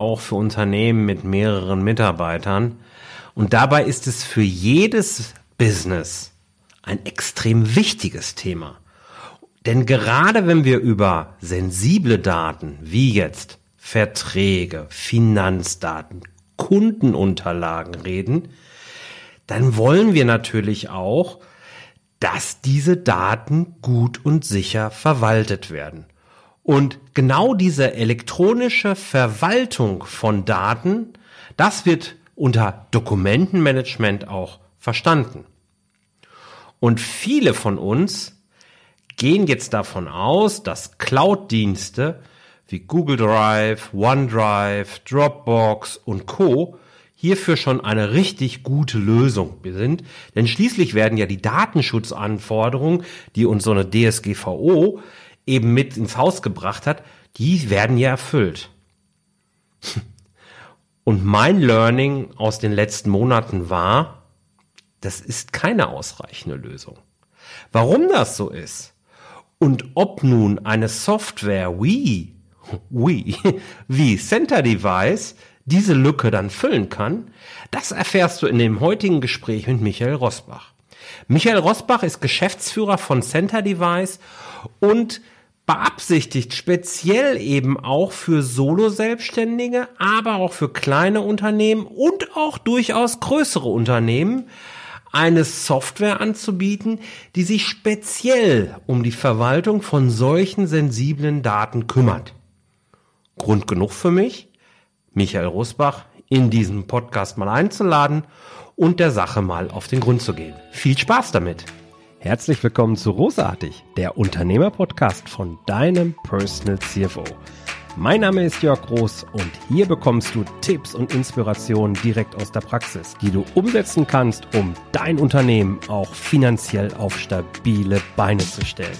auch für Unternehmen mit mehreren Mitarbeitern. Und dabei ist es für jedes Business ein extrem wichtiges Thema. Denn gerade wenn wir über sensible Daten wie jetzt Verträge, Finanzdaten, Kundenunterlagen reden, dann wollen wir natürlich auch, dass diese Daten gut und sicher verwaltet werden. Und genau diese elektronische Verwaltung von Daten, das wird unter Dokumentenmanagement auch verstanden. Und viele von uns gehen jetzt davon aus, dass Cloud-Dienste wie Google Drive, OneDrive, Dropbox und Co hierfür schon eine richtig gute Lösung sind. Denn schließlich werden ja die Datenschutzanforderungen, die uns so eine DSGVO eben mit ins Haus gebracht hat, die werden ja erfüllt. Und mein Learning aus den letzten Monaten war, das ist keine ausreichende Lösung. Warum das so ist und ob nun eine Software wie, wie, wie Center Device diese Lücke dann füllen kann, das erfährst du in dem heutigen Gespräch mit Michael Rosbach. Michael Rosbach ist Geschäftsführer von Center Device und beabsichtigt speziell eben auch für Solo-Selbstständige, aber auch für kleine Unternehmen und auch durchaus größere Unternehmen eine Software anzubieten, die sich speziell um die Verwaltung von solchen sensiblen Daten kümmert. Grund genug für mich, Michael Rosbach in diesen Podcast mal einzuladen und der Sache mal auf den Grund zu gehen. Viel Spaß damit! Herzlich willkommen zu Rosartig, der Unternehmer-Podcast von deinem Personal CFO. Mein Name ist Jörg Groß und hier bekommst du Tipps und Inspirationen direkt aus der Praxis, die du umsetzen kannst, um dein Unternehmen auch finanziell auf stabile Beine zu stellen.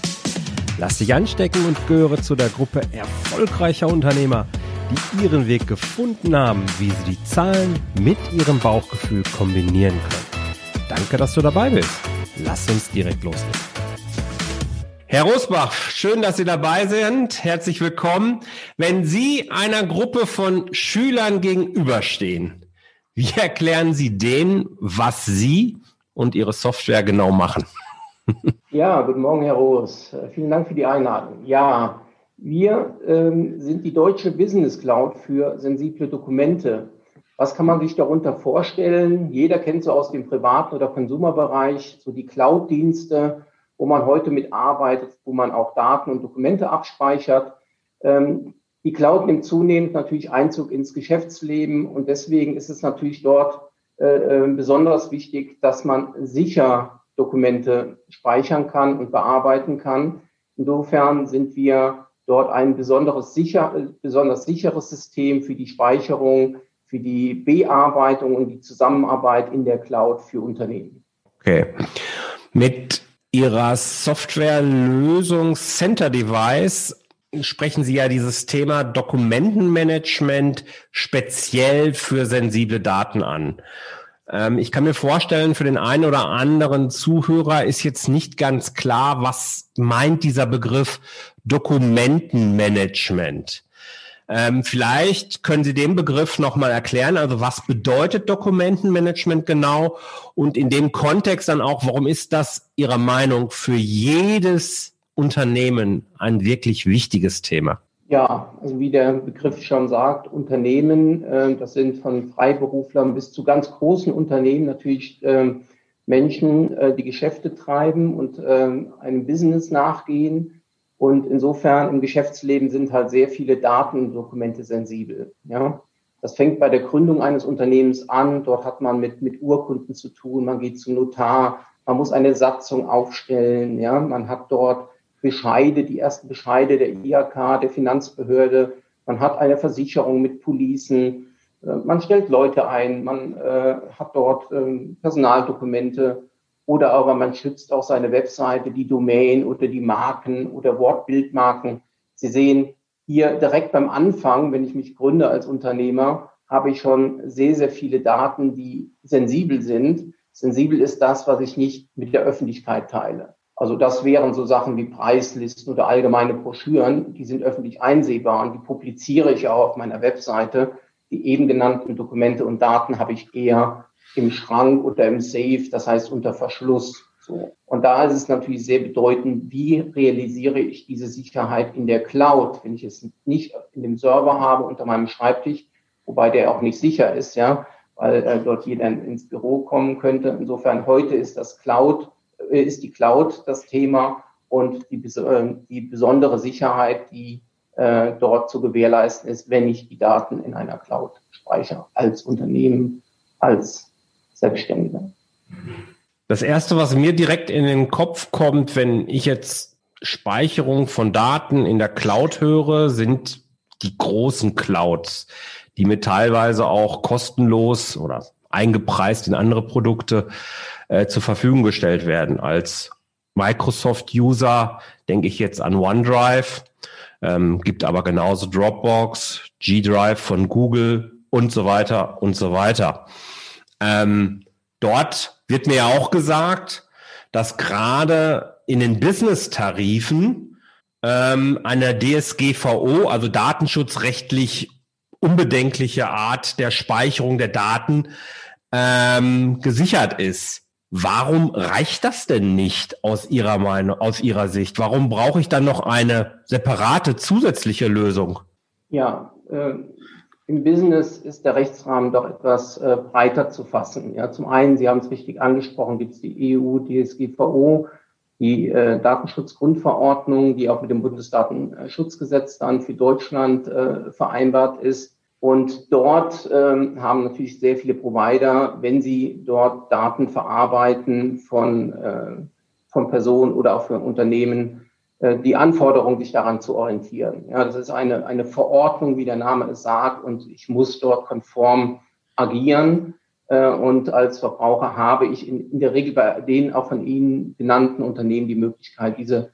Lass dich anstecken und gehöre zu der Gruppe erfolgreicher Unternehmer, die ihren Weg gefunden haben, wie sie die Zahlen mit ihrem Bauchgefühl kombinieren können. Danke, dass du dabei bist. Lass uns direkt loslegen. Herr Rosbach, schön, dass Sie dabei sind. Herzlich willkommen. Wenn Sie einer Gruppe von Schülern gegenüberstehen, wie erklären Sie denen, was Sie und Ihre Software genau machen? Ja, guten Morgen, Herr Roos. Vielen Dank für die Einladung. Ja, wir ähm, sind die deutsche Business Cloud für sensible Dokumente. Was kann man sich darunter vorstellen? Jeder kennt so aus dem privaten oder Konsumerbereich so die Cloud-Dienste, wo man heute mitarbeitet, wo man auch Daten und Dokumente abspeichert. Ähm, die Cloud nimmt zunehmend natürlich Einzug ins Geschäftsleben und deswegen ist es natürlich dort äh, äh besonders wichtig, dass man sicher Dokumente speichern kann und bearbeiten kann. Insofern sind wir dort ein besonderes sicher, besonders sicheres System für die Speicherung, für die Bearbeitung und die Zusammenarbeit in der Cloud für Unternehmen. Okay. Mit Ihrer Softwarelösung Center Device sprechen Sie ja dieses Thema Dokumentenmanagement speziell für sensible Daten an. Ähm, ich kann mir vorstellen, für den einen oder anderen Zuhörer ist jetzt nicht ganz klar, was meint dieser Begriff Dokumentenmanagement. Ähm, vielleicht können Sie den Begriff nochmal erklären. Also was bedeutet Dokumentenmanagement genau? Und in dem Kontext dann auch, warum ist das Ihrer Meinung für jedes Unternehmen ein wirklich wichtiges Thema? Ja, also wie der Begriff schon sagt, Unternehmen, äh, das sind von Freiberuflern bis zu ganz großen Unternehmen natürlich äh, Menschen, äh, die Geschäfte treiben und äh, einem Business nachgehen und insofern im Geschäftsleben sind halt sehr viele Datendokumente sensibel. Ja, das fängt bei der Gründung eines Unternehmens an. Dort hat man mit, mit Urkunden zu tun. Man geht zum Notar. Man muss eine Satzung aufstellen. Ja, man hat dort Bescheide, die ersten Bescheide der IHK, der Finanzbehörde. Man hat eine Versicherung mit Policen. Äh, man stellt Leute ein. Man äh, hat dort äh, Personaldokumente. Oder aber man schützt auch seine Webseite, die Domain oder die Marken oder Wortbildmarken. Sie sehen hier direkt beim Anfang, wenn ich mich gründe als Unternehmer, habe ich schon sehr, sehr viele Daten, die sensibel sind. Sensibel ist das, was ich nicht mit der Öffentlichkeit teile. Also das wären so Sachen wie Preislisten oder allgemeine Broschüren, die sind öffentlich einsehbar und die publiziere ich auch auf meiner Webseite. die eben genannten Dokumente und Daten habe ich eher im Schrank oder im Safe, das heißt unter Verschluss. So. Und da ist es natürlich sehr bedeutend, wie realisiere ich diese Sicherheit in der Cloud, wenn ich es nicht in dem Server habe unter meinem Schreibtisch, wobei der auch nicht sicher ist, ja, weil äh, dort jeder ins Büro kommen könnte. Insofern heute ist das Cloud, äh, ist die Cloud das Thema und die, äh, die besondere Sicherheit, die äh, dort zu gewährleisten ist, wenn ich die Daten in einer Cloud speichere, als Unternehmen, als Selbstständiger. Das erste, was mir direkt in den Kopf kommt, wenn ich jetzt Speicherung von Daten in der Cloud höre, sind die großen Clouds, die mir teilweise auch kostenlos oder eingepreist in andere Produkte äh, zur Verfügung gestellt werden. Als Microsoft-User denke ich jetzt an OneDrive, ähm, gibt aber genauso Dropbox, G-Drive von Google und so weiter und so weiter. Ähm, dort wird mir ja auch gesagt, dass gerade in den Business-Tarifen ähm, eine DSGVO, also datenschutzrechtlich unbedenkliche Art der Speicherung der Daten ähm, gesichert ist. Warum reicht das denn nicht aus Ihrer Meinung, aus Ihrer Sicht? Warum brauche ich dann noch eine separate zusätzliche Lösung? Ja, äh, im Business ist der Rechtsrahmen doch etwas äh, breiter zu fassen. Ja, zum einen, Sie haben es richtig angesprochen, gibt es die EU, DSGVO, die äh, Datenschutzgrundverordnung, die auch mit dem Bundesdatenschutzgesetz dann für Deutschland äh, vereinbart ist. Und dort ähm, haben natürlich sehr viele Provider, wenn sie dort Daten verarbeiten von, äh, von Personen oder auch für Unternehmen, die Anforderung, sich daran zu orientieren. Ja, das ist eine, eine Verordnung, wie der Name es sagt, und ich muss dort konform agieren. Äh, und als Verbraucher habe ich in, in der Regel bei den auch von Ihnen genannten Unternehmen die Möglichkeit, diese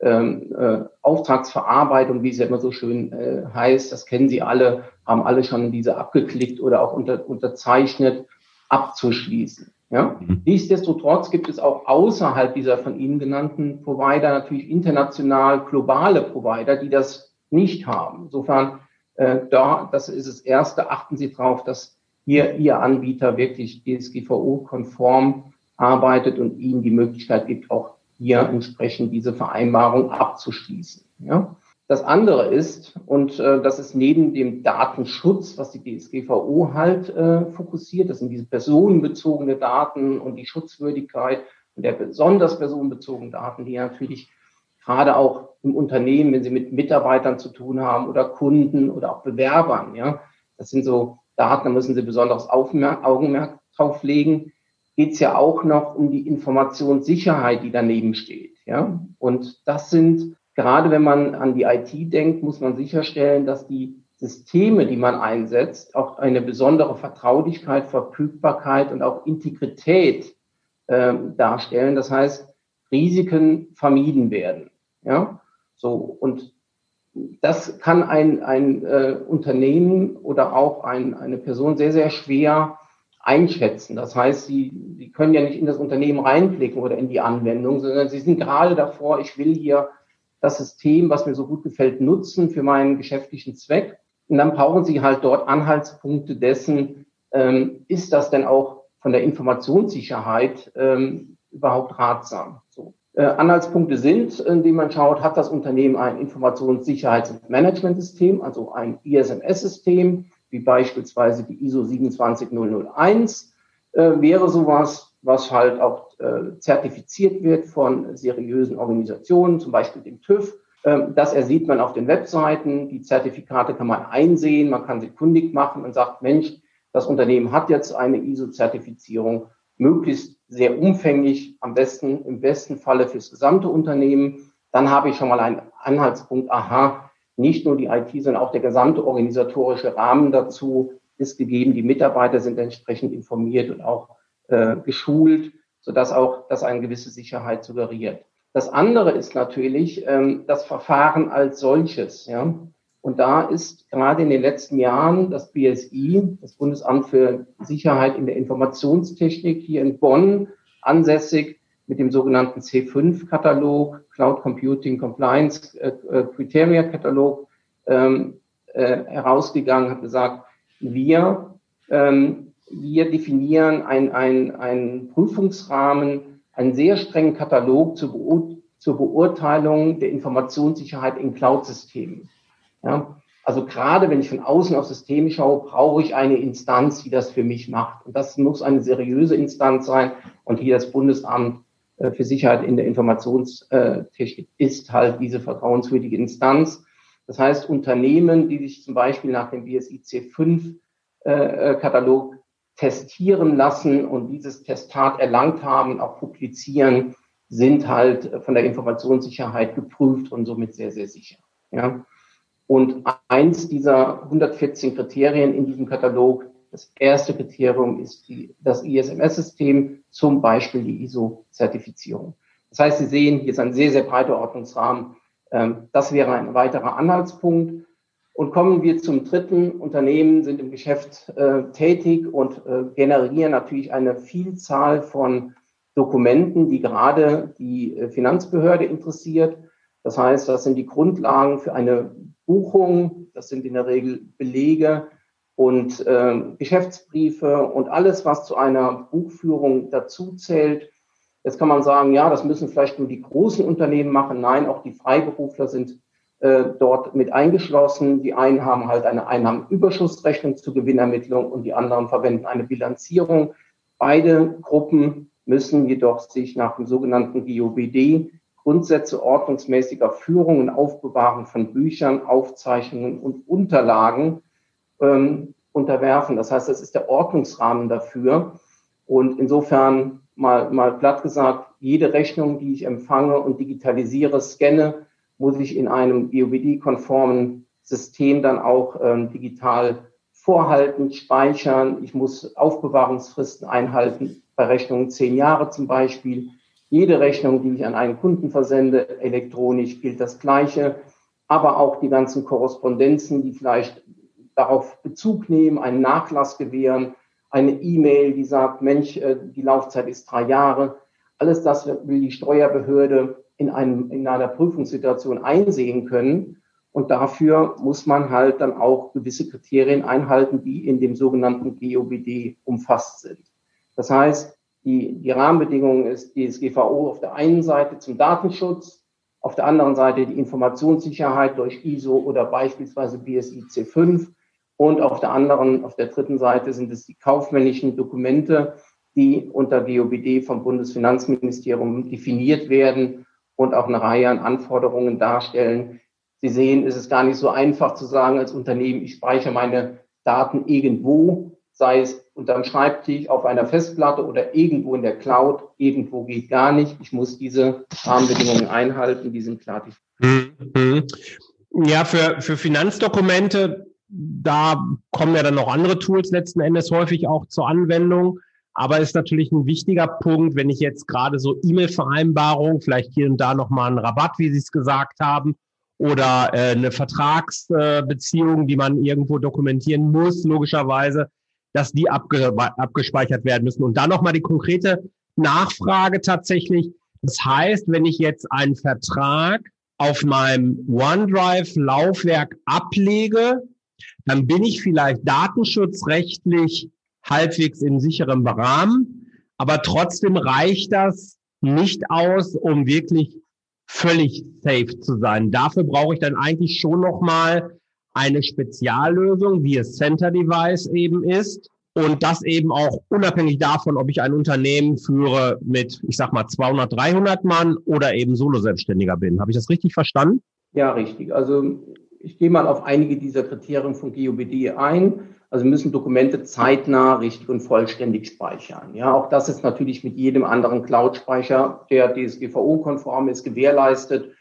ähm, äh, Auftragsverarbeitung, wie es ja immer so schön äh, heißt, das kennen Sie alle, haben alle schon diese abgeklickt oder auch unter, unterzeichnet, abzuschließen. Ja? Mhm. Nichtsdestotrotz gibt es auch außerhalb dieser von Ihnen genannten Provider natürlich international globale Provider, die das nicht haben. Insofern, äh, da, das ist das Erste, achten Sie darauf, dass hier Ihr Anbieter wirklich DSGVO-konform arbeitet und Ihnen die Möglichkeit gibt, auch hier entsprechend diese Vereinbarung abzuschließen. Ja? Das andere ist, und äh, das ist neben dem Datenschutz, was die DSGVO halt äh, fokussiert, das sind diese personenbezogene Daten und die Schutzwürdigkeit und der besonders personenbezogenen Daten, die natürlich gerade auch im Unternehmen, wenn sie mit Mitarbeitern zu tun haben oder Kunden oder auch Bewerbern, ja, das sind so Daten, da müssen sie besonderes Aufmerk Augenmerk drauf legen, geht es ja auch noch um die Informationssicherheit, die daneben steht. Ja? Und das sind gerade wenn man an die IT denkt, muss man sicherstellen, dass die Systeme, die man einsetzt, auch eine besondere Vertraulichkeit, Verfügbarkeit und auch Integrität äh, darstellen. Das heißt, Risiken vermieden werden. Ja, so und das kann ein, ein äh, Unternehmen oder auch ein, eine Person sehr, sehr schwer einschätzen. Das heißt, sie, sie können ja nicht in das Unternehmen reinblicken oder in die Anwendung, sondern sie sind gerade davor, ich will hier das System, was mir so gut gefällt, nutzen für meinen geschäftlichen Zweck. Und dann brauchen Sie halt dort Anhaltspunkte dessen, ähm, ist das denn auch von der Informationssicherheit ähm, überhaupt ratsam? So. Äh, Anhaltspunkte sind, indem man schaut, hat das Unternehmen ein Informationssicherheits- und Managementsystem, also ein ISMS-System, wie beispielsweise die ISO 27001, äh, wäre sowas was halt auch äh, zertifiziert wird von seriösen Organisationen, zum Beispiel dem TÜV. Ähm, das ersieht man auf den Webseiten. Die Zertifikate kann man einsehen, man kann sie kundig machen und sagt, Mensch, das Unternehmen hat jetzt eine ISO-Zertifizierung, möglichst sehr umfänglich, am besten, im besten Falle fürs gesamte Unternehmen. Dann habe ich schon mal einen Anhaltspunkt, aha, nicht nur die IT, sondern auch der gesamte organisatorische Rahmen dazu ist gegeben. Die Mitarbeiter sind entsprechend informiert und auch äh, geschult, sodass auch das eine gewisse Sicherheit suggeriert. Das andere ist natürlich ähm, das Verfahren als solches. Ja? Und da ist gerade in den letzten Jahren das BSI, das Bundesamt für Sicherheit in der Informationstechnik hier in Bonn, ansässig mit dem sogenannten C5-Katalog, Cloud Computing Compliance äh, äh, Criteria Katalog, ähm, äh, herausgegangen, hat gesagt, wir, ähm, wir definieren einen ein Prüfungsrahmen, einen sehr strengen Katalog zur, Beur zur Beurteilung der Informationssicherheit in Cloud-Systemen. Ja? Also gerade wenn ich von außen auf Systeme schaue, brauche ich eine Instanz, die das für mich macht. Und das muss eine seriöse Instanz sein. Und hier das Bundesamt äh, für Sicherheit in der Informationstechnik ist halt diese vertrauenswürdige Instanz. Das heißt, Unternehmen, die sich zum Beispiel nach dem BSI C5-Katalog äh, testieren lassen und dieses Testat erlangt haben, auch publizieren, sind halt von der Informationssicherheit geprüft und somit sehr, sehr sicher. Ja. Und eins dieser 114 Kriterien in diesem Katalog, das erste Kriterium ist die, das ISMS-System, zum Beispiel die ISO-Zertifizierung. Das heißt, Sie sehen, hier ist ein sehr, sehr breiter Ordnungsrahmen. Ähm, das wäre ein weiterer Anhaltspunkt. Und kommen wir zum dritten. Unternehmen sind im Geschäft äh, tätig und äh, generieren natürlich eine Vielzahl von Dokumenten, die gerade die äh, Finanzbehörde interessiert. Das heißt, das sind die Grundlagen für eine Buchung. Das sind in der Regel Belege und äh, Geschäftsbriefe und alles, was zu einer Buchführung dazu zählt. Jetzt kann man sagen, ja, das müssen vielleicht nur die großen Unternehmen machen. Nein, auch die Freiberufler sind äh, dort mit eingeschlossen. Die einen haben halt eine Einnahmenüberschussrechnung zur Gewinnermittlung und die anderen verwenden eine Bilanzierung. Beide Gruppen müssen jedoch sich nach dem sogenannten GOBD Grundsätze ordnungsmäßiger Führung und Aufbewahrung von Büchern, Aufzeichnungen und Unterlagen ähm, unterwerfen. Das heißt, das ist der Ordnungsrahmen dafür. Und insofern mal, mal platt gesagt, jede Rechnung, die ich empfange und digitalisiere, scanne, muss ich in einem BOBD-konformen System dann auch ähm, digital vorhalten, speichern. Ich muss Aufbewahrungsfristen einhalten, bei Rechnungen zehn Jahre zum Beispiel. Jede Rechnung, die ich an einen Kunden versende, elektronisch gilt das Gleiche. Aber auch die ganzen Korrespondenzen, die vielleicht darauf Bezug nehmen, einen Nachlass gewähren, eine E-Mail, die sagt, Mensch, äh, die Laufzeit ist drei Jahre. Alles das will die Steuerbehörde in, einem, in einer Prüfungssituation einsehen können. Und dafür muss man halt dann auch gewisse Kriterien einhalten, die in dem sogenannten GOBD umfasst sind. Das heißt, die, die Rahmenbedingungen ist DSGVO auf der einen Seite zum Datenschutz, auf der anderen Seite die Informationssicherheit durch ISO oder beispielsweise BSI C5 und auf der anderen, auf der dritten Seite sind es die kaufmännischen Dokumente, die unter GOBD vom Bundesfinanzministerium definiert werden und auch eine Reihe an Anforderungen darstellen. Sie sehen, es ist gar nicht so einfach zu sagen als Unternehmen, ich speichere meine Daten irgendwo, sei es unterm Schreibtisch, auf einer Festplatte oder irgendwo in der Cloud. Irgendwo geht gar nicht. Ich muss diese Rahmenbedingungen einhalten, die sind klar. Mhm. Ja, für, für Finanzdokumente da kommen ja dann noch andere Tools letzten Endes häufig auch zur Anwendung. Aber ist natürlich ein wichtiger Punkt, wenn ich jetzt gerade so E-Mail-Vereinbarung, vielleicht hier und da nochmal einen Rabatt, wie Sie es gesagt haben, oder äh, eine Vertragsbeziehung, äh, die man irgendwo dokumentieren muss, logischerweise, dass die abge abgespeichert werden müssen. Und dann nochmal die konkrete Nachfrage tatsächlich. Das heißt, wenn ich jetzt einen Vertrag auf meinem OneDrive-Laufwerk ablege, dann bin ich vielleicht datenschutzrechtlich halbwegs in sicherem Rahmen, aber trotzdem reicht das nicht aus, um wirklich völlig safe zu sein. Dafür brauche ich dann eigentlich schon nochmal eine Speziallösung, wie es Center Device eben ist. Und das eben auch unabhängig davon, ob ich ein Unternehmen führe mit, ich sag mal, 200, 300 Mann oder eben Solo-Selbstständiger bin. Habe ich das richtig verstanden? Ja, richtig. Also ich gehe mal auf einige dieser Kriterien von GOBD ein. Also müssen Dokumente zeitnah, richtig und vollständig speichern. Ja, auch das ist natürlich mit jedem anderen Cloud-Speicher, der DSGVO-konform ist, gewährleistet.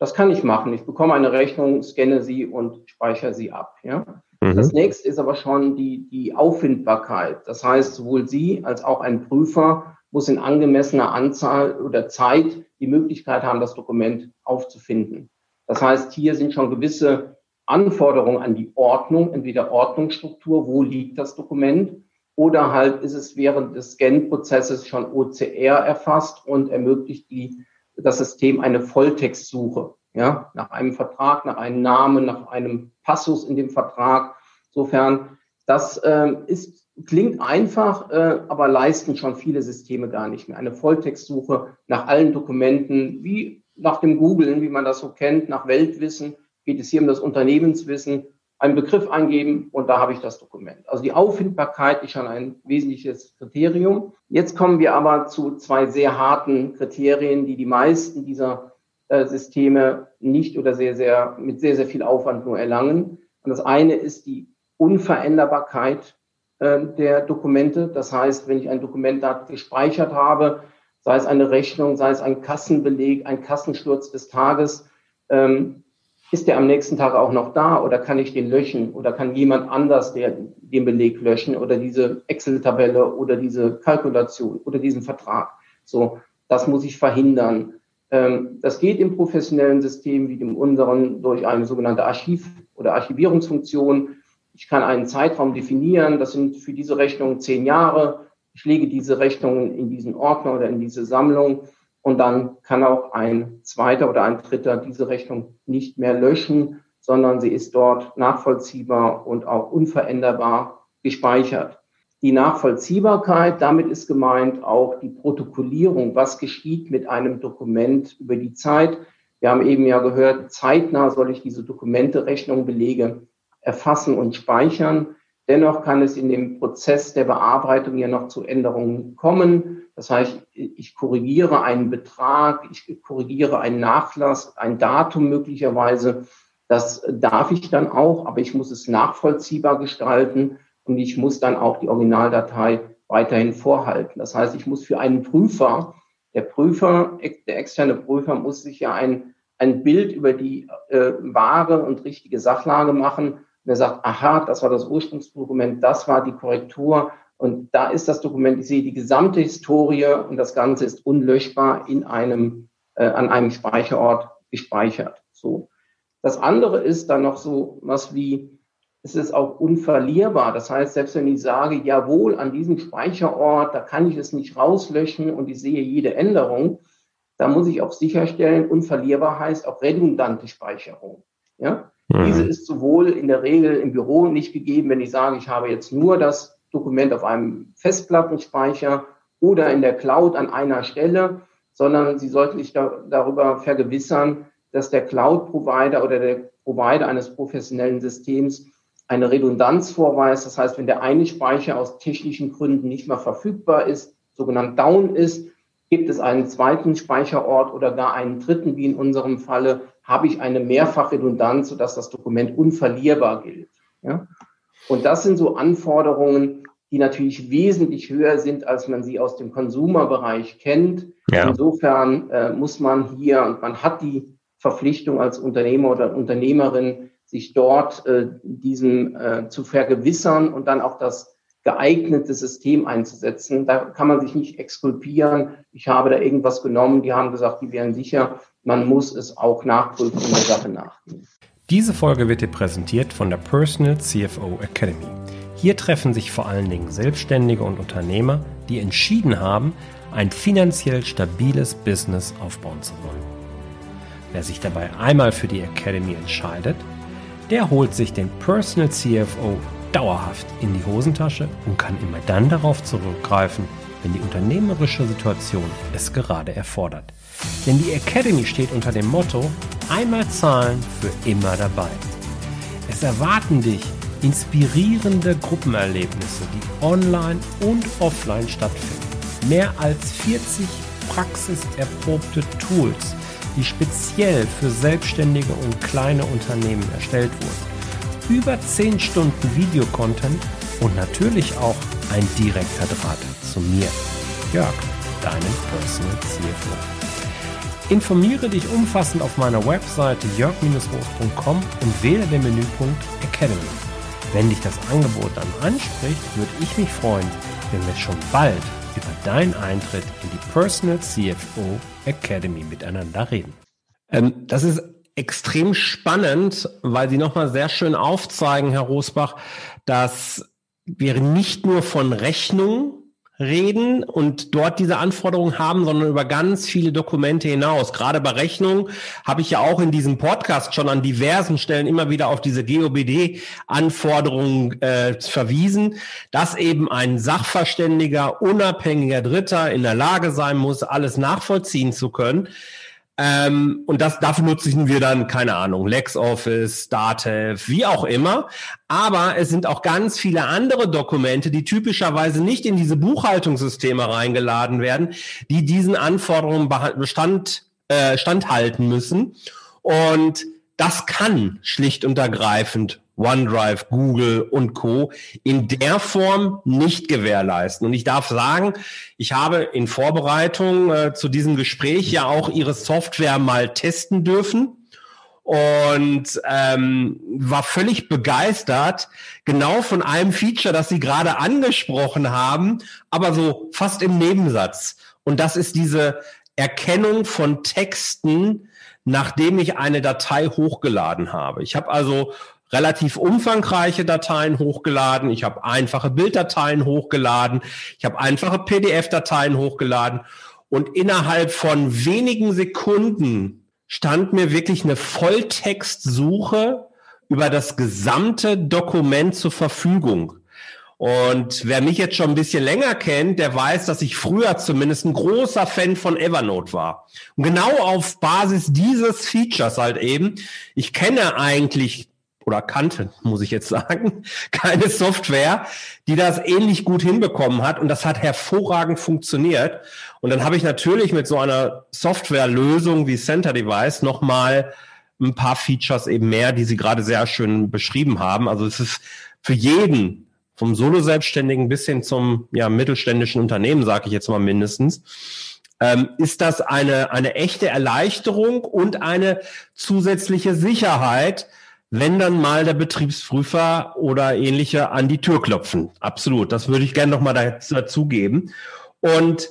Das kann ich machen. Ich bekomme eine Rechnung, scanne sie und speichere sie ab. Ja. Mhm. Das nächste ist aber schon die, die Auffindbarkeit. Das heißt, sowohl Sie als auch ein Prüfer muss in angemessener Anzahl oder Zeit die Möglichkeit haben, das Dokument aufzufinden. Das heißt, hier sind schon gewisse Anforderungen an die Ordnung, entweder Ordnungsstruktur, wo liegt das Dokument, oder halt ist es während des Scan-Prozesses schon OCR erfasst und ermöglicht die, das System eine Volltextsuche, ja, nach einem Vertrag, nach einem Namen, nach einem Passus in dem Vertrag. Insofern Das ähm, ist, klingt einfach, äh, aber leisten schon viele Systeme gar nicht mehr. Eine Volltextsuche nach allen Dokumenten, wie nach dem Googlen, wie man das so kennt, nach Weltwissen, geht es hier um das Unternehmenswissen, einen Begriff eingeben und da habe ich das Dokument. Also die Auffindbarkeit ist schon ein wesentliches Kriterium. Jetzt kommen wir aber zu zwei sehr harten Kriterien, die die meisten dieser äh, Systeme nicht oder sehr, sehr, mit sehr, sehr viel Aufwand nur erlangen. Und das eine ist die Unveränderbarkeit äh, der Dokumente. Das heißt, wenn ich ein Dokument da gespeichert habe, sei es eine Rechnung, sei es ein Kassenbeleg, ein Kassensturz des Tages, ähm, ist der am nächsten Tag auch noch da oder kann ich den löschen oder kann jemand anders der, den Beleg löschen oder diese Excel-Tabelle oder diese Kalkulation oder diesen Vertrag? So, das muss ich verhindern. Ähm, das geht im professionellen System wie dem unseren durch eine sogenannte Archiv- oder Archivierungsfunktion. Ich kann einen Zeitraum definieren. Das sind für diese Rechnung zehn Jahre. Ich lege diese Rechnungen in diesen Ordner oder in diese Sammlung und dann kann auch ein zweiter oder ein dritter diese Rechnung nicht mehr löschen, sondern sie ist dort nachvollziehbar und auch unveränderbar gespeichert. Die Nachvollziehbarkeit, damit ist gemeint auch die Protokollierung, was geschieht mit einem Dokument über die Zeit. Wir haben eben ja gehört, zeitnah soll ich diese Dokumente, Rechnungen, Belege erfassen und speichern. Dennoch kann es in dem Prozess der Bearbeitung ja noch zu Änderungen kommen. Das heißt, ich korrigiere einen Betrag, ich korrigiere einen Nachlass, ein Datum möglicherweise. Das darf ich dann auch, aber ich muss es nachvollziehbar gestalten und ich muss dann auch die Originaldatei weiterhin vorhalten. Das heißt, ich muss für einen Prüfer, der Prüfer, der externe Prüfer muss sich ja ein, ein Bild über die äh, wahre und richtige Sachlage machen. Und er sagt, aha, das war das Ursprungsdokument, das war die Korrektur, und da ist das Dokument, ich sehe die gesamte Historie und das Ganze ist unlöschbar in einem, äh, an einem Speicherort gespeichert. So. Das andere ist dann noch so was wie, es ist auch unverlierbar. Das heißt, selbst wenn ich sage, jawohl, an diesem Speicherort, da kann ich es nicht rauslöschen und ich sehe jede Änderung, da muss ich auch sicherstellen, unverlierbar heißt auch redundante Speicherung. Ja? Mhm. Diese ist sowohl in der Regel im Büro nicht gegeben, wenn ich sage, ich habe jetzt nur das Dokument auf einem Festplattenspeicher oder in der Cloud an einer Stelle, sondern Sie sollten sich da, darüber vergewissern, dass der Cloud-Provider oder der Provider eines professionellen Systems eine Redundanz vorweist. Das heißt, wenn der eine Speicher aus technischen Gründen nicht mehr verfügbar ist, sogenannt down ist, gibt es einen zweiten Speicherort oder gar einen dritten, wie in unserem Falle, habe ich eine Mehrfachredundanz, sodass das Dokument unverlierbar gilt. Ja? Und das sind so Anforderungen, die natürlich wesentlich höher sind, als man sie aus dem Konsumerbereich kennt. Ja. Insofern äh, muss man hier, und man hat die Verpflichtung als Unternehmer oder Unternehmerin, sich dort äh, diesem äh, zu vergewissern und dann auch das geeignete System einzusetzen. Da kann man sich nicht exkulpieren. Ich habe da irgendwas genommen, die haben gesagt, die wären sicher. Man muss es auch nachprüfen der Sache nachgehen. Diese Folge wird dir präsentiert von der Personal CFO Academy. Hier treffen sich vor allen Dingen Selbstständige und Unternehmer, die entschieden haben, ein finanziell stabiles Business aufbauen zu wollen. Wer sich dabei einmal für die Academy entscheidet, der holt sich den Personal CFO dauerhaft in die Hosentasche und kann immer dann darauf zurückgreifen, wenn die unternehmerische Situation es gerade erfordert. Denn die Academy steht unter dem Motto einmal zahlen für immer dabei. Es erwarten dich inspirierende Gruppenerlebnisse, die online und offline stattfinden. Mehr als 40 praxiserprobte Tools, die speziell für Selbstständige und kleine Unternehmen erstellt wurden. Über 10 Stunden Videocontent und natürlich auch ein direkter Draht zu mir, Jörg, deinem Personal CFO. Informiere dich umfassend auf meiner Webseite jörg-roos.com und wähle den Menüpunkt Academy. Wenn dich das Angebot dann anspricht, würde ich mich freuen, wenn wir schon bald über deinen Eintritt in die Personal CFO Academy miteinander reden. Ähm, das ist extrem spannend, weil Sie nochmal sehr schön aufzeigen, Herr Rosbach, dass wir nicht nur von Rechnungen reden und dort diese Anforderungen haben, sondern über ganz viele Dokumente hinaus. Gerade bei Rechnungen habe ich ja auch in diesem Podcast schon an diversen Stellen immer wieder auf diese GOBD-Anforderungen äh, verwiesen, dass eben ein Sachverständiger, unabhängiger Dritter in der Lage sein muss, alles nachvollziehen zu können. Ähm, und das, dafür nutzen wir dann, keine Ahnung, LexOffice, Datev, wie auch immer. Aber es sind auch ganz viele andere Dokumente, die typischerweise nicht in diese Buchhaltungssysteme reingeladen werden, die diesen Anforderungen Bestand, äh, standhalten müssen. Und das kann schlicht und ergreifend OneDrive, Google und Co. in der Form nicht gewährleisten. Und ich darf sagen, ich habe in Vorbereitung äh, zu diesem Gespräch ja auch Ihre Software mal testen dürfen und ähm, war völlig begeistert, genau von einem Feature, das Sie gerade angesprochen haben, aber so fast im Nebensatz. Und das ist diese Erkennung von Texten, nachdem ich eine Datei hochgeladen habe. Ich habe also relativ umfangreiche Dateien hochgeladen, ich habe einfache Bilddateien hochgeladen, ich habe einfache PDF-Dateien hochgeladen und innerhalb von wenigen Sekunden stand mir wirklich eine Volltextsuche über das gesamte Dokument zur Verfügung. Und wer mich jetzt schon ein bisschen länger kennt, der weiß, dass ich früher zumindest ein großer Fan von Evernote war. Und genau auf Basis dieses Features halt eben, ich kenne eigentlich oder kannte, muss ich jetzt sagen, keine Software, die das ähnlich gut hinbekommen hat. Und das hat hervorragend funktioniert. Und dann habe ich natürlich mit so einer Softwarelösung wie Center Device nochmal ein paar Features eben mehr, die Sie gerade sehr schön beschrieben haben. Also es ist für jeden vom Solo-Selbstständigen bis hin zum ja, mittelständischen Unternehmen, sage ich jetzt mal mindestens, ähm, ist das eine, eine echte Erleichterung und eine zusätzliche Sicherheit, wenn dann mal der Betriebsprüfer oder ähnliche an die Tür klopfen. Absolut, das würde ich gerne nochmal dazugeben. Und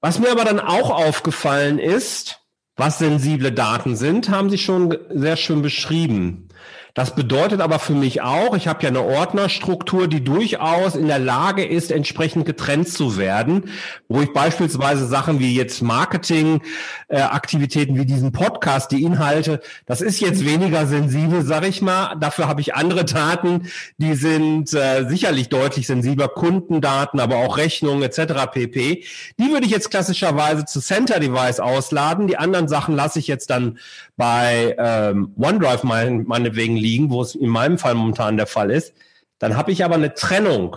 was mir aber dann auch aufgefallen ist, was sensible Daten sind, haben Sie schon sehr schön beschrieben. Das bedeutet aber für mich auch, ich habe ja eine Ordnerstruktur, die durchaus in der Lage ist, entsprechend getrennt zu werden, wo ich beispielsweise Sachen wie jetzt Marketing-Aktivitäten äh, wie diesen Podcast, die Inhalte, das ist jetzt weniger sensibel, sag ich mal. Dafür habe ich andere Daten, die sind äh, sicherlich deutlich sensibler, Kundendaten, aber auch Rechnungen etc. pp. Die würde ich jetzt klassischerweise zu Center Device ausladen. Die anderen Sachen lasse ich jetzt dann bei ähm, OneDrive mein, meinetwegen liegen, wo es in meinem Fall momentan der Fall ist. Dann habe ich aber eine Trennung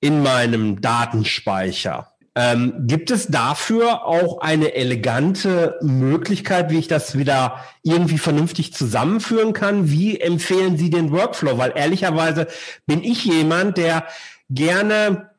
in meinem Datenspeicher. Ähm, gibt es dafür auch eine elegante Möglichkeit, wie ich das wieder irgendwie vernünftig zusammenführen kann? Wie empfehlen Sie den Workflow? Weil ehrlicherweise bin ich jemand, der gerne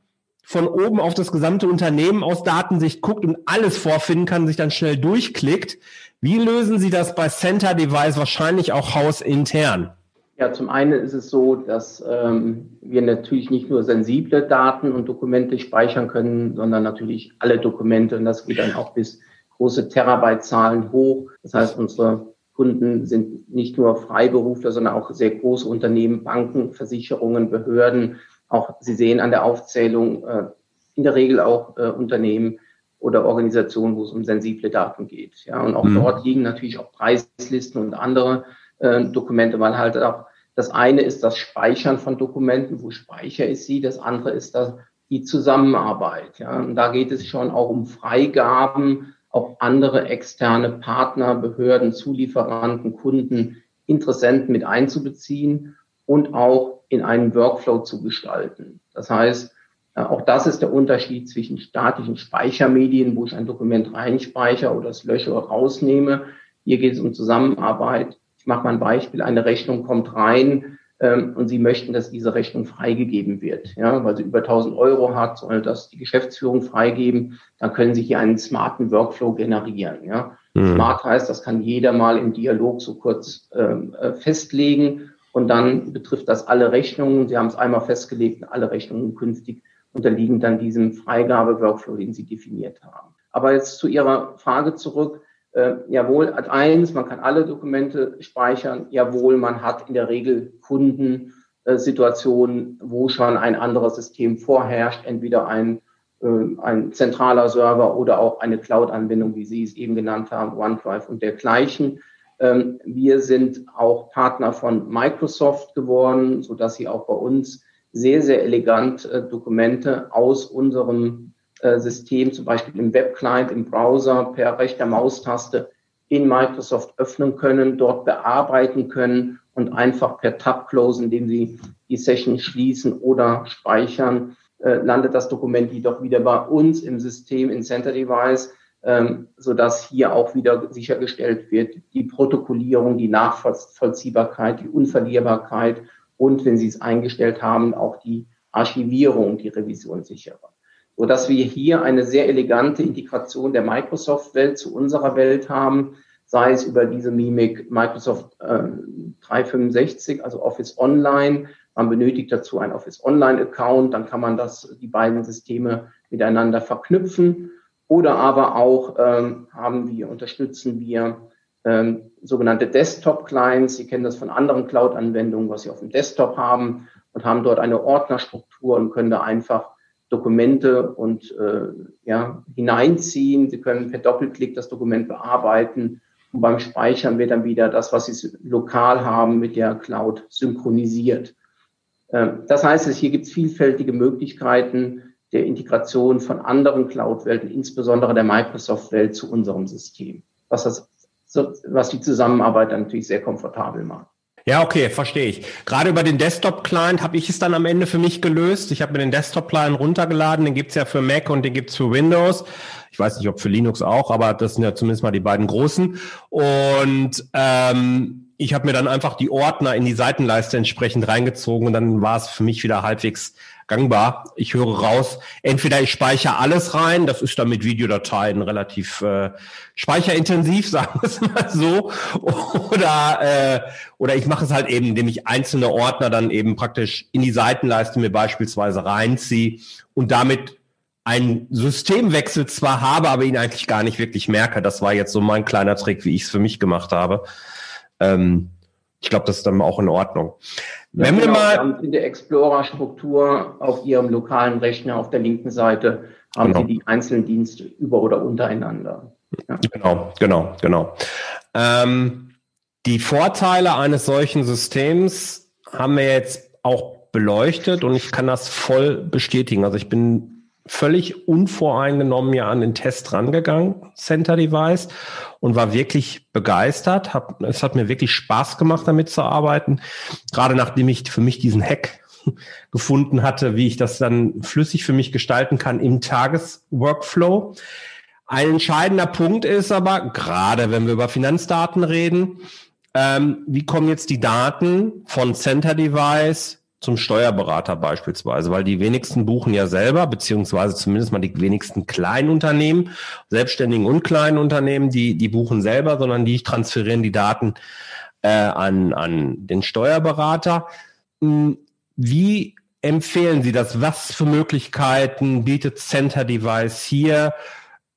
von oben auf das gesamte Unternehmen aus Datensicht guckt und alles vorfinden kann, sich dann schnell durchklickt. Wie lösen Sie das bei Center Device wahrscheinlich auch hausintern? Ja, zum einen ist es so, dass ähm, wir natürlich nicht nur sensible Daten und Dokumente speichern können, sondern natürlich alle Dokumente und das geht dann auch bis große Terabyte-Zahlen hoch. Das heißt, unsere Kunden sind nicht nur Freiberufler, sondern auch sehr große Unternehmen, Banken, Versicherungen, Behörden. Auch Sie sehen an der Aufzählung äh, in der Regel auch äh, Unternehmen oder Organisationen, wo es um sensible Daten geht. Ja, und auch mhm. dort liegen natürlich auch Preislisten und andere äh, Dokumente, weil halt auch das eine ist das Speichern von Dokumenten, wo speichere ich sie, das andere ist das, die Zusammenarbeit. Ja. Und da geht es schon auch um Freigaben, auch andere externe Partner, Behörden, Zulieferanten, Kunden, Interessenten mit einzubeziehen und auch in einen Workflow zu gestalten. Das heißt, äh, auch das ist der Unterschied zwischen statischen Speichermedien, wo ich ein Dokument reinspeichere oder das lösche oder rausnehme. Hier geht es um Zusammenarbeit mache mal ein Beispiel, eine Rechnung kommt rein ähm, und Sie möchten, dass diese Rechnung freigegeben wird, ja, weil sie über 1000 Euro hat, soll das die Geschäftsführung freigeben, dann können Sie hier einen smarten Workflow generieren, ja. Mhm. Smart heißt, das kann jeder mal im Dialog so kurz ähm, äh, festlegen und dann betrifft das alle Rechnungen. Sie haben es einmal festgelegt, alle Rechnungen künftig unterliegen dann diesem Freigabe-Workflow, den Sie definiert haben. Aber jetzt zu Ihrer Frage zurück äh, jawohl, Ad 1, man kann alle Dokumente speichern. Jawohl, man hat in der Regel Kundensituationen, wo schon ein anderes System vorherrscht, entweder ein äh, ein zentraler Server oder auch eine Cloud-Anwendung, wie Sie es eben genannt haben, OneDrive und dergleichen. Ähm, wir sind auch Partner von Microsoft geworden, so dass Sie auch bei uns sehr, sehr elegant äh, Dokumente aus unserem System, zum Beispiel im Webclient, im Browser, per rechter Maustaste in Microsoft öffnen können, dort bearbeiten können und einfach per Tab close, indem Sie die Session schließen oder speichern, äh, landet das Dokument jedoch wieder bei uns im System in Center Device, ähm, so dass hier auch wieder sichergestellt wird, die Protokollierung, die Nachvollziehbarkeit, die Unverlierbarkeit und, wenn Sie es eingestellt haben, auch die Archivierung, die Revision sicherer. So dass wir hier eine sehr elegante Integration der Microsoft-Welt zu unserer Welt haben, sei es über diese Mimik Microsoft äh, 365, also Office Online, man benötigt dazu ein Office Online Account, dann kann man das, die beiden Systeme miteinander verknüpfen. Oder aber auch ähm, haben wir, unterstützen wir ähm, sogenannte Desktop-Clients. Sie kennen das von anderen Cloud-Anwendungen, was Sie auf dem Desktop haben und haben dort eine Ordnerstruktur und können da einfach Dokumente und äh, ja, hineinziehen. Sie können per Doppelklick das Dokument bearbeiten und beim Speichern wird dann wieder das, was Sie lokal haben, mit der Cloud synchronisiert. Ähm, das heißt, hier gibt es vielfältige Möglichkeiten der Integration von anderen Cloud-Welten, insbesondere der Microsoft-Welt zu unserem System, was, das, was die Zusammenarbeit dann natürlich sehr komfortabel macht. Ja, okay, verstehe ich. Gerade über den Desktop-Client habe ich es dann am Ende für mich gelöst. Ich habe mir den Desktop-Client runtergeladen, den gibt's ja für Mac und den gibt's für Windows. Ich weiß nicht, ob für Linux auch, aber das sind ja zumindest mal die beiden großen. Und ähm, ich habe mir dann einfach die Ordner in die Seitenleiste entsprechend reingezogen und dann war es für mich wieder halbwegs gangbar. Ich höre raus, entweder ich speichere alles rein, das ist dann mit Videodateien relativ äh, speicherintensiv, sagen wir es mal so, oder äh, oder ich mache es halt eben, indem ich einzelne Ordner dann eben praktisch in die Seitenleiste mir beispielsweise reinziehe und damit einen Systemwechsel zwar habe, aber ihn eigentlich gar nicht wirklich merke. Das war jetzt so mein kleiner Trick, wie ich es für mich gemacht habe. Ähm, ich glaube, das ist dann auch in Ordnung. Wenn ja, wir genau, mal in der Explorer-Struktur auf Ihrem lokalen Rechner auf der linken Seite haben genau. Sie die einzelnen Dienste über oder untereinander. Ja. Genau, genau, genau. Ähm, die Vorteile eines solchen Systems haben wir jetzt auch beleuchtet und ich kann das voll bestätigen. Also ich bin völlig unvoreingenommen ja an den Test rangegangen, Center Device, und war wirklich begeistert. Hab, es hat mir wirklich Spaß gemacht, damit zu arbeiten. Gerade nachdem ich für mich diesen Hack gefunden hatte, wie ich das dann flüssig für mich gestalten kann im Tagesworkflow. Ein entscheidender Punkt ist aber, gerade wenn wir über Finanzdaten reden, ähm, wie kommen jetzt die Daten von Center Device zum Steuerberater beispielsweise, weil die wenigsten buchen ja selber, beziehungsweise zumindest mal die wenigsten kleinen Unternehmen, selbstständigen und kleinen Unternehmen, die, die buchen selber, sondern die transferieren die Daten äh, an, an den Steuerberater. Hm, wie empfehlen Sie das? Was für Möglichkeiten bietet Center Device hier?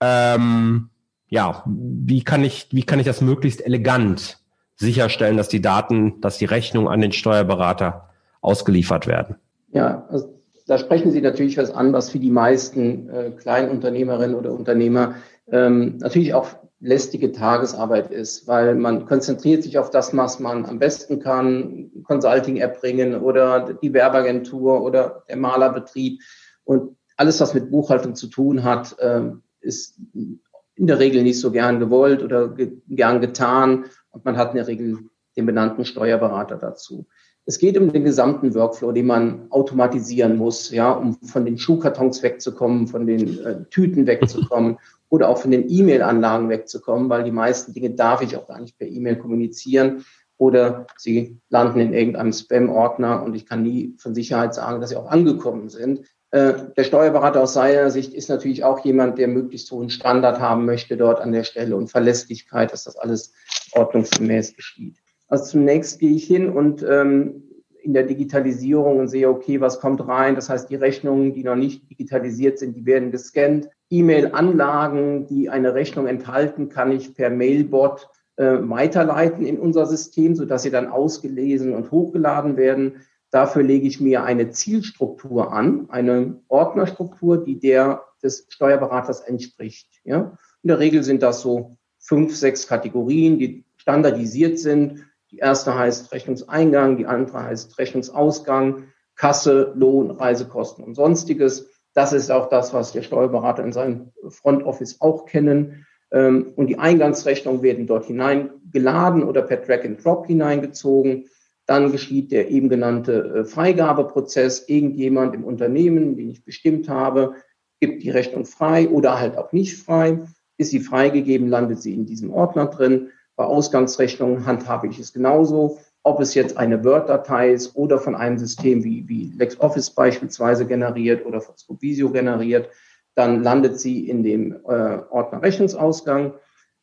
Ähm, ja, wie kann ich, wie kann ich das möglichst elegant sicherstellen, dass die Daten, dass die Rechnung an den Steuerberater ausgeliefert werden. Ja, also da sprechen Sie natürlich was an, was für die meisten äh, Kleinunternehmerinnen oder Unternehmer ähm, natürlich auch lästige Tagesarbeit ist, weil man konzentriert sich auf das, was man am besten kann, Consulting erbringen oder die Werbeagentur oder der Malerbetrieb und alles, was mit Buchhaltung zu tun hat, äh, ist in der Regel nicht so gern gewollt oder ge gern getan und man hat in der Regel den benannten Steuerberater dazu. Es geht um den gesamten Workflow, den man automatisieren muss, ja, um von den Schuhkartons wegzukommen, von den äh, Tüten wegzukommen oder auch von den E-Mail-Anlagen wegzukommen, weil die meisten Dinge darf ich auch gar nicht per E-Mail kommunizieren oder sie landen in irgendeinem Spam-Ordner und ich kann nie von Sicherheit sagen, dass sie auch angekommen sind. Äh, der Steuerberater aus seiner Sicht ist natürlich auch jemand, der möglichst hohen Standard haben möchte dort an der Stelle und Verlässlichkeit, dass das alles ordnungsgemäß geschieht. Also zunächst gehe ich hin und ähm, in der Digitalisierung und sehe, okay, was kommt rein? Das heißt, die Rechnungen, die noch nicht digitalisiert sind, die werden gescannt. E-Mail-Anlagen, die eine Rechnung enthalten, kann ich per Mailbot äh, weiterleiten in unser System, sodass sie dann ausgelesen und hochgeladen werden. Dafür lege ich mir eine Zielstruktur an, eine Ordnerstruktur, die der des Steuerberaters entspricht. Ja? In der Regel sind das so fünf, sechs Kategorien, die standardisiert sind. Die erste heißt Rechnungseingang, die andere heißt Rechnungsausgang, Kasse, Lohn, Reisekosten und sonstiges. Das ist auch das, was der Steuerberater in seinem Front Office auch kennen. Ähm, und die Eingangsrechnungen werden dort hineingeladen oder per Drag and Drop hineingezogen. Dann geschieht der eben genannte äh, Freigabeprozess. Irgendjemand im Unternehmen, den ich bestimmt habe, gibt die Rechnung frei oder halt auch nicht frei. Ist sie freigegeben, landet sie in diesem Ordner drin. Bei Ausgangsrechnungen handhabe ich es genauso. Ob es jetzt eine Word-Datei ist oder von einem System wie, wie LexOffice beispielsweise generiert oder von Scobisio generiert, dann landet sie in dem äh, Ordner Rechnungsausgang.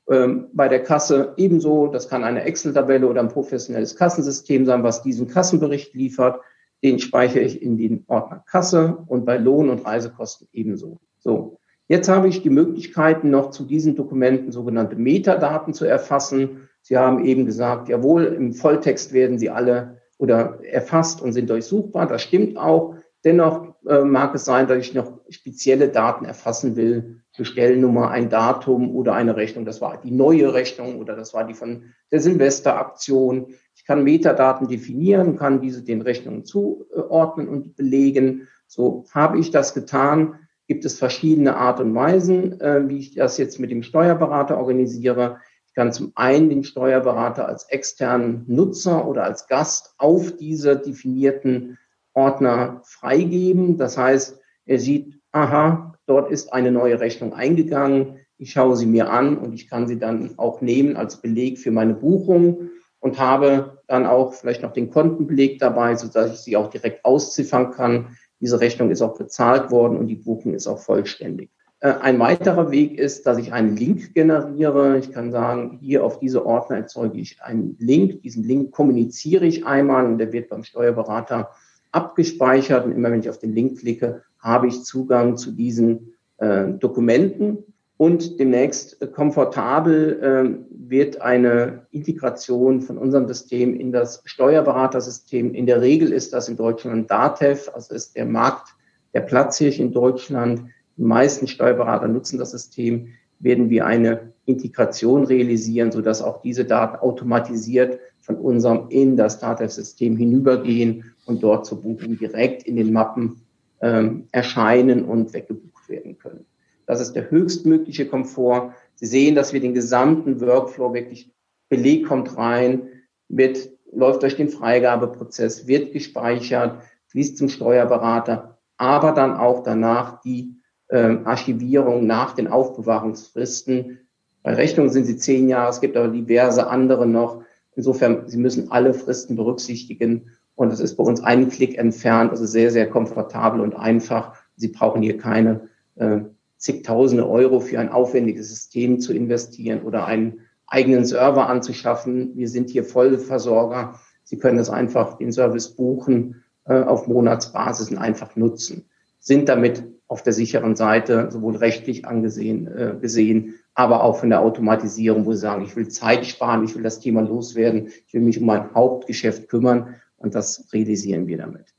Ähm, bei der Kasse ebenso, das kann eine Excel-Tabelle oder ein professionelles Kassensystem sein, was diesen Kassenbericht liefert. Den speichere ich in den Ordner Kasse und bei Lohn- und Reisekosten ebenso. So. Jetzt habe ich die Möglichkeiten, noch zu diesen Dokumenten sogenannte Metadaten zu erfassen. Sie haben eben gesagt, jawohl, im Volltext werden sie alle oder erfasst und sind durchsuchbar. Das stimmt auch. Dennoch äh, mag es sein, dass ich noch spezielle Daten erfassen will, Bestellnummer, ein Datum oder eine Rechnung. Das war die neue Rechnung oder das war die von der Silvesteraktion. Ich kann Metadaten definieren, kann diese den Rechnungen zuordnen und belegen. So habe ich das getan. Gibt es verschiedene Art und Weisen, äh, wie ich das jetzt mit dem Steuerberater organisiere. Ich kann zum einen den Steuerberater als externen Nutzer oder als Gast auf diese definierten Ordner freigeben. Das heißt, er sieht, aha, dort ist eine neue Rechnung eingegangen. Ich schaue sie mir an und ich kann sie dann auch nehmen als Beleg für meine Buchung und habe dann auch vielleicht noch den Kontenbeleg dabei, sodass ich sie auch direkt ausziffern kann. Diese Rechnung ist auch bezahlt worden und die Buchung ist auch vollständig. Äh, ein weiterer Weg ist, dass ich einen Link generiere. Ich kann sagen, hier auf diese Ordner erzeuge ich einen Link. Diesen Link kommuniziere ich einmal und der wird beim Steuerberater abgespeichert und immer wenn ich auf den Link klicke, habe ich Zugang zu diesen äh, Dokumenten und demnächst äh, komfortabel äh, wird eine Integration von unserem System in das Steuerberatersystem. In der Regel ist das in Deutschland DATEV, also ist der Markt der Platz hier in Deutschland. Die meisten Steuerberater nutzen das System, werden wir eine Integration realisieren, sodass auch diese Daten automatisiert von unserem in das DATEV-System hinübergehen und dort zur Buchung direkt in den Mappen ähm, erscheinen und weggebucht werden können. Das ist der höchstmögliche Komfort. Sie sehen, dass wir den gesamten Workflow wirklich Beleg kommt rein, wird, läuft durch den Freigabeprozess, wird gespeichert, fließt zum Steuerberater, aber dann auch danach die ähm, Archivierung nach den Aufbewahrungsfristen. Bei Rechnungen sind sie zehn Jahre, es gibt aber diverse andere noch. Insofern, Sie müssen alle Fristen berücksichtigen und es ist bei uns einen Klick entfernt, also sehr, sehr komfortabel und einfach. Sie brauchen hier keine äh, zigtausende Euro für ein aufwendiges System zu investieren oder einen eigenen Server anzuschaffen. Wir sind hier Vollversorger. Sie können es einfach den Service buchen äh, auf Monatsbasis und einfach nutzen. Sind damit auf der sicheren Seite, sowohl rechtlich angesehen, äh, gesehen, aber auch von der Automatisierung, wo sie sagen, ich will Zeit sparen, ich will das Thema loswerden, ich will mich um mein Hauptgeschäft kümmern und das realisieren wir damit.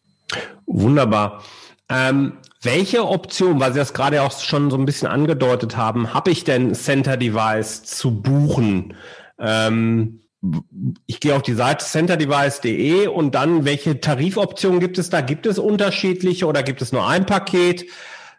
Wunderbar. Ähm, welche Option, weil Sie das gerade auch schon so ein bisschen angedeutet haben, habe ich denn Center Device zu buchen? Ähm, ich gehe auf die Seite centerdevice.de und dann, welche Tarifoptionen gibt es da? Gibt es unterschiedliche oder gibt es nur ein Paket?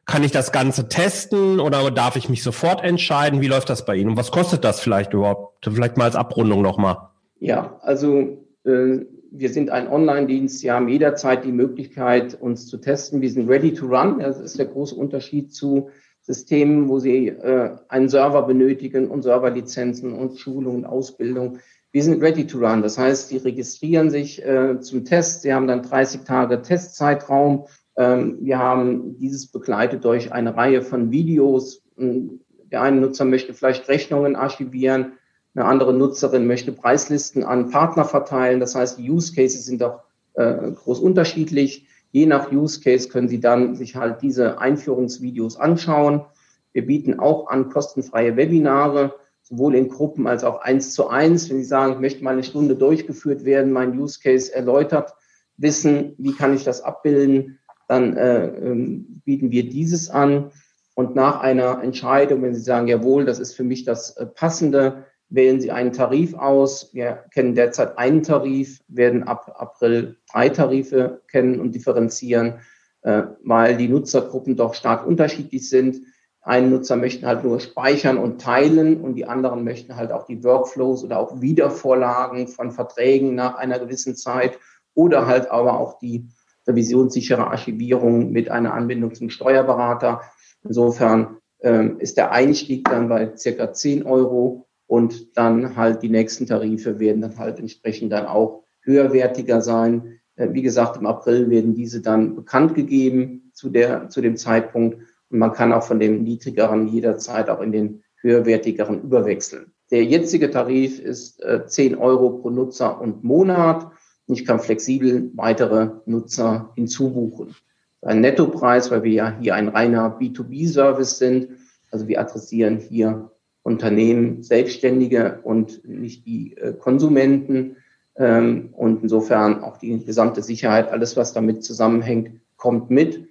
Kann ich das Ganze testen oder darf ich mich sofort entscheiden? Wie läuft das bei Ihnen? Und was kostet das vielleicht überhaupt? Vielleicht mal als Abrundung nochmal. Ja, also äh, wir sind ein Online-Dienst, Sie haben jederzeit die Möglichkeit, uns zu testen. Wir sind ready to run. Das ist der große Unterschied zu Systemen, wo Sie äh, einen Server benötigen und Serverlizenzen und Schulung und Ausbildung. Wir sind ready to run. Das heißt, Sie registrieren sich äh, zum Test. Sie haben dann 30 Tage Testzeitraum. Ähm, wir haben dieses begleitet durch eine Reihe von Videos. Der eine Nutzer möchte vielleicht Rechnungen archivieren eine andere Nutzerin möchte Preislisten an Partner verteilen. Das heißt, die Use Cases sind auch äh, groß unterschiedlich. Je nach Use Case können Sie dann sich halt diese Einführungsvideos anschauen. Wir bieten auch an kostenfreie Webinare, sowohl in Gruppen als auch eins zu eins. Wenn Sie sagen, ich möchte mal eine Stunde durchgeführt werden, mein Use Case erläutert wissen, wie kann ich das abbilden, dann äh, ähm, bieten wir dieses an. Und nach einer Entscheidung, wenn Sie sagen, jawohl, das ist für mich das äh, Passende, wählen Sie einen Tarif aus. Wir kennen derzeit einen Tarif, werden ab April drei Tarife kennen und differenzieren, äh, weil die Nutzergruppen doch stark unterschiedlich sind. Ein Nutzer möchten halt nur speichern und teilen und die anderen möchten halt auch die Workflows oder auch Wiedervorlagen von Verträgen nach einer gewissen Zeit oder halt aber auch die revisionssichere Archivierung mit einer Anbindung zum Steuerberater. Insofern ähm, ist der Einstieg dann bei circa 10 Euro und dann halt die nächsten Tarife werden dann halt entsprechend dann auch höherwertiger sein. Äh, wie gesagt, im April werden diese dann bekannt gegeben zu der, zu dem Zeitpunkt. Und man kann auch von dem niedrigeren jederzeit auch in den höherwertigeren überwechseln. Der jetzige Tarif ist äh, 10 Euro pro Nutzer und Monat. Ich kann flexibel weitere Nutzer hinzubuchen. Ein Nettopreis, weil wir ja hier ein reiner B2B-Service sind. Also wir adressieren hier Unternehmen, Selbstständige und nicht die äh, Konsumenten. Ähm, und insofern auch die gesamte Sicherheit, alles, was damit zusammenhängt, kommt mit.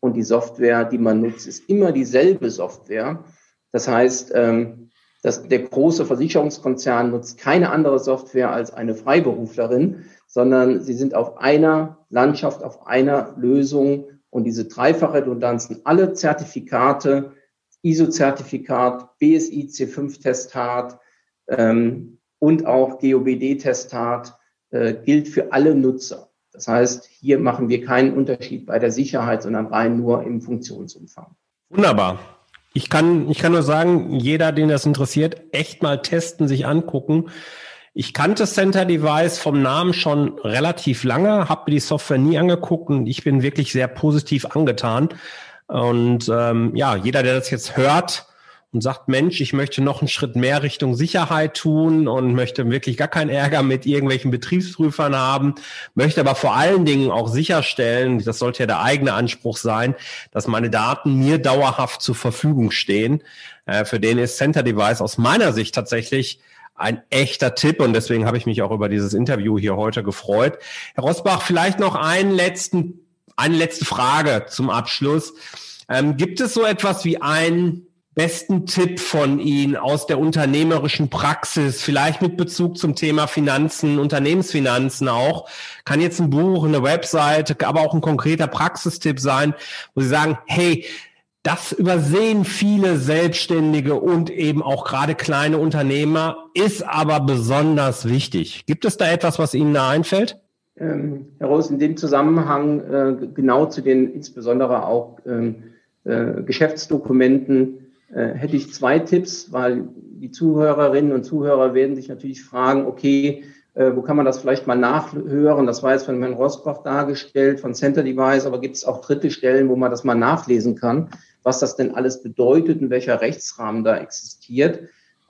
Und die Software, die man nutzt, ist immer dieselbe Software. Das heißt, ähm, dass der große Versicherungskonzern nutzt keine andere Software als eine Freiberuflerin, sondern sie sind auf einer Landschaft, auf einer Lösung und diese dreifache Redundanzen, alle Zertifikate, ISO-Zertifikat, BSI C5-Testat ähm, und auch GOBD-Testat äh, gilt für alle Nutzer. Das heißt, hier machen wir keinen Unterschied bei der Sicherheit, sondern rein nur im Funktionsumfang. Wunderbar. Ich kann, ich kann nur sagen, jeder, den das interessiert, echt mal testen, sich angucken. Ich kannte Center Device vom Namen schon relativ lange, habe mir die Software nie angeguckt und ich bin wirklich sehr positiv angetan. Und ähm, ja, jeder, der das jetzt hört und sagt, Mensch, ich möchte noch einen Schritt mehr Richtung Sicherheit tun und möchte wirklich gar keinen Ärger mit irgendwelchen Betriebsprüfern haben, möchte aber vor allen Dingen auch sicherstellen, das sollte ja der eigene Anspruch sein, dass meine Daten mir dauerhaft zur Verfügung stehen. Äh, für den ist Center Device aus meiner Sicht tatsächlich ein echter Tipp und deswegen habe ich mich auch über dieses Interview hier heute gefreut. Herr Rosbach, vielleicht noch einen letzten eine letzte Frage zum Abschluss. Ähm, gibt es so etwas wie einen besten Tipp von Ihnen aus der unternehmerischen Praxis, vielleicht mit Bezug zum Thema Finanzen, Unternehmensfinanzen auch? Kann jetzt ein Buch, eine Webseite, aber auch ein konkreter Praxistipp sein, wo Sie sagen, hey, das übersehen viele Selbstständige und eben auch gerade kleine Unternehmer, ist aber besonders wichtig. Gibt es da etwas, was Ihnen da einfällt? Ähm, heraus in dem Zusammenhang äh, genau zu den insbesondere auch ähm, äh, Geschäftsdokumenten äh, hätte ich zwei Tipps, weil die Zuhörerinnen und Zuhörer werden sich natürlich fragen, okay, äh, wo kann man das vielleicht mal nachhören? Das war jetzt von Herrn Rosbach dargestellt, von Center Device, aber gibt es auch dritte Stellen, wo man das mal nachlesen kann, was das denn alles bedeutet und welcher Rechtsrahmen da existiert.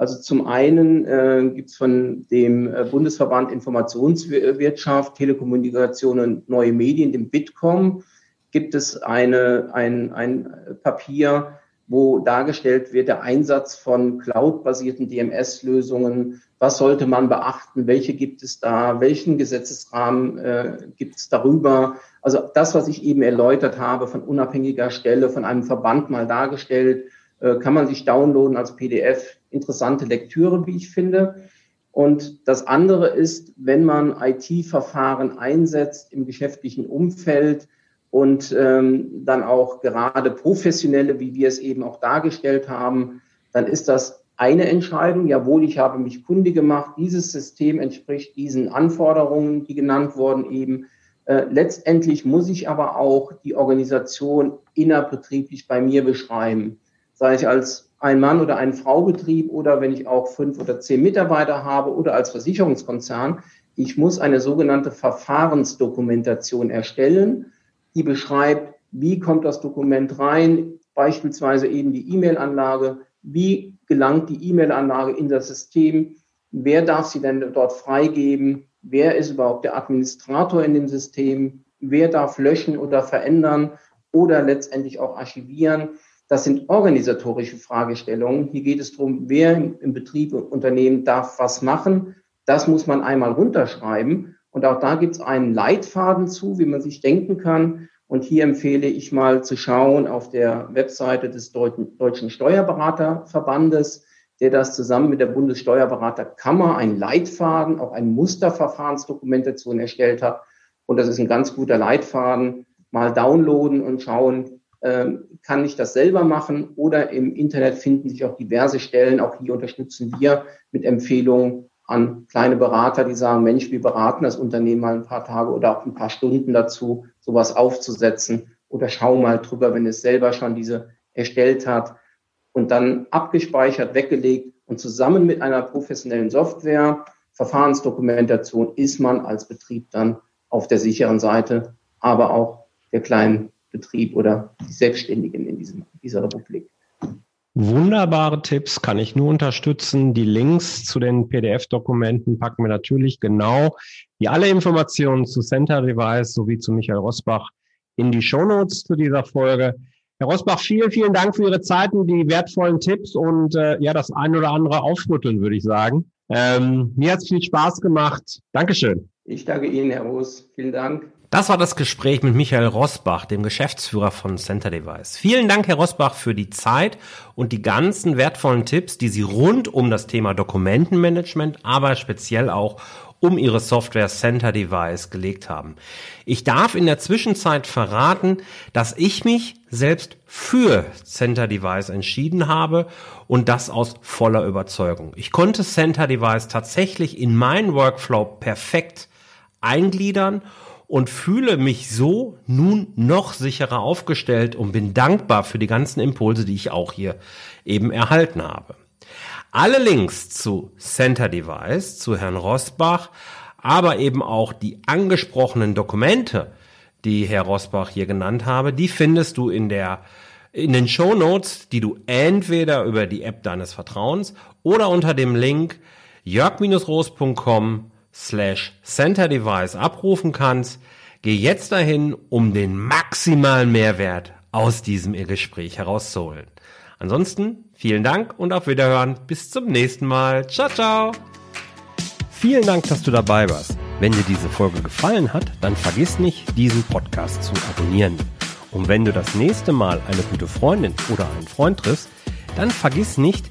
Also zum einen äh, gibt es von dem äh, Bundesverband Informationswirtschaft, Telekommunikation und neue Medien, dem Bitkom, gibt es eine, ein, ein Papier, wo dargestellt wird der Einsatz von cloud-basierten DMS-Lösungen. Was sollte man beachten? Welche gibt es da? Welchen Gesetzesrahmen äh, gibt es darüber? Also das, was ich eben erläutert habe, von unabhängiger Stelle, von einem Verband mal dargestellt, äh, kann man sich downloaden als PDF interessante Lektüre, wie ich finde. Und das andere ist, wenn man IT-Verfahren einsetzt im geschäftlichen Umfeld und ähm, dann auch gerade professionelle, wie wir es eben auch dargestellt haben, dann ist das eine Entscheidung. Jawohl, ich habe mich kundig gemacht. Dieses System entspricht diesen Anforderungen, die genannt wurden eben. Äh, letztendlich muss ich aber auch die Organisation innerbetrieblich bei mir beschreiben. Sei ich als ein Mann- oder ein Frau-Betrieb oder wenn ich auch fünf oder zehn Mitarbeiter habe oder als Versicherungskonzern. Ich muss eine sogenannte Verfahrensdokumentation erstellen, die beschreibt, wie kommt das Dokument rein, beispielsweise eben die E-Mail-Anlage, wie gelangt die E-Mail-Anlage in das System, wer darf sie denn dort freigeben, wer ist überhaupt der Administrator in dem System, wer darf löschen oder verändern oder letztendlich auch archivieren. Das sind organisatorische Fragestellungen. Hier geht es darum, wer im Betrieb und Unternehmen darf was machen. Das muss man einmal runterschreiben Und auch da gibt es einen Leitfaden zu, wie man sich denken kann. Und hier empfehle ich mal zu schauen auf der Webseite des Deutschen Steuerberaterverbandes, der das zusammen mit der Bundessteuerberaterkammer einen Leitfaden, auch eine Musterverfahrensdokumentation erstellt hat. Und das ist ein ganz guter Leitfaden. Mal downloaden und schauen, kann ich das selber machen oder im Internet finden sich auch diverse Stellen. Auch hier unterstützen wir mit Empfehlungen an kleine Berater, die sagen, Mensch, wir beraten das Unternehmen mal ein paar Tage oder auch ein paar Stunden dazu, sowas aufzusetzen oder schau mal drüber, wenn es selber schon diese erstellt hat und dann abgespeichert, weggelegt und zusammen mit einer professionellen Software, Verfahrensdokumentation ist man als Betrieb dann auf der sicheren Seite, aber auch der kleinen Betrieb oder die Selbstständigen in diesem, dieser Republik. Wunderbare Tipps, kann ich nur unterstützen. Die Links zu den PDF-Dokumenten packen wir natürlich genau wie alle Informationen zu Center Device sowie zu Michael Rosbach in die Shownotes zu dieser Folge. Herr Rosbach, vielen, vielen Dank für Ihre Zeiten, die wertvollen Tipps und äh, ja, das ein oder andere aufrütteln, würde ich sagen. Ähm, mir hat es viel Spaß gemacht. Dankeschön. Ich danke Ihnen, Herr Roos. Vielen Dank. Das war das Gespräch mit Michael Rosbach, dem Geschäftsführer von Center Device. Vielen Dank, Herr Rosbach, für die Zeit und die ganzen wertvollen Tipps, die Sie rund um das Thema Dokumentenmanagement, aber speziell auch um Ihre Software Center Device gelegt haben. Ich darf in der Zwischenzeit verraten, dass ich mich selbst für Center Device entschieden habe und das aus voller Überzeugung. Ich konnte Center Device tatsächlich in meinen Workflow perfekt eingliedern und fühle mich so nun noch sicherer aufgestellt und bin dankbar für die ganzen Impulse, die ich auch hier eben erhalten habe. Alle Links zu Center Device, zu Herrn Rosbach, aber eben auch die angesprochenen Dokumente, die Herr Rosbach hier genannt habe, die findest du in der in den Show Notes, die du entweder über die App deines Vertrauens oder unter dem Link jörg-roos.com slash Center Device abrufen kannst. Geh jetzt dahin, um den maximalen Mehrwert aus diesem Gespräch herauszuholen. Ansonsten vielen Dank und auf Wiederhören. Bis zum nächsten Mal. Ciao, ciao. Vielen Dank, dass du dabei warst. Wenn dir diese Folge gefallen hat, dann vergiss nicht, diesen Podcast zu abonnieren. Und wenn du das nächste Mal eine gute Freundin oder einen Freund triffst, dann vergiss nicht,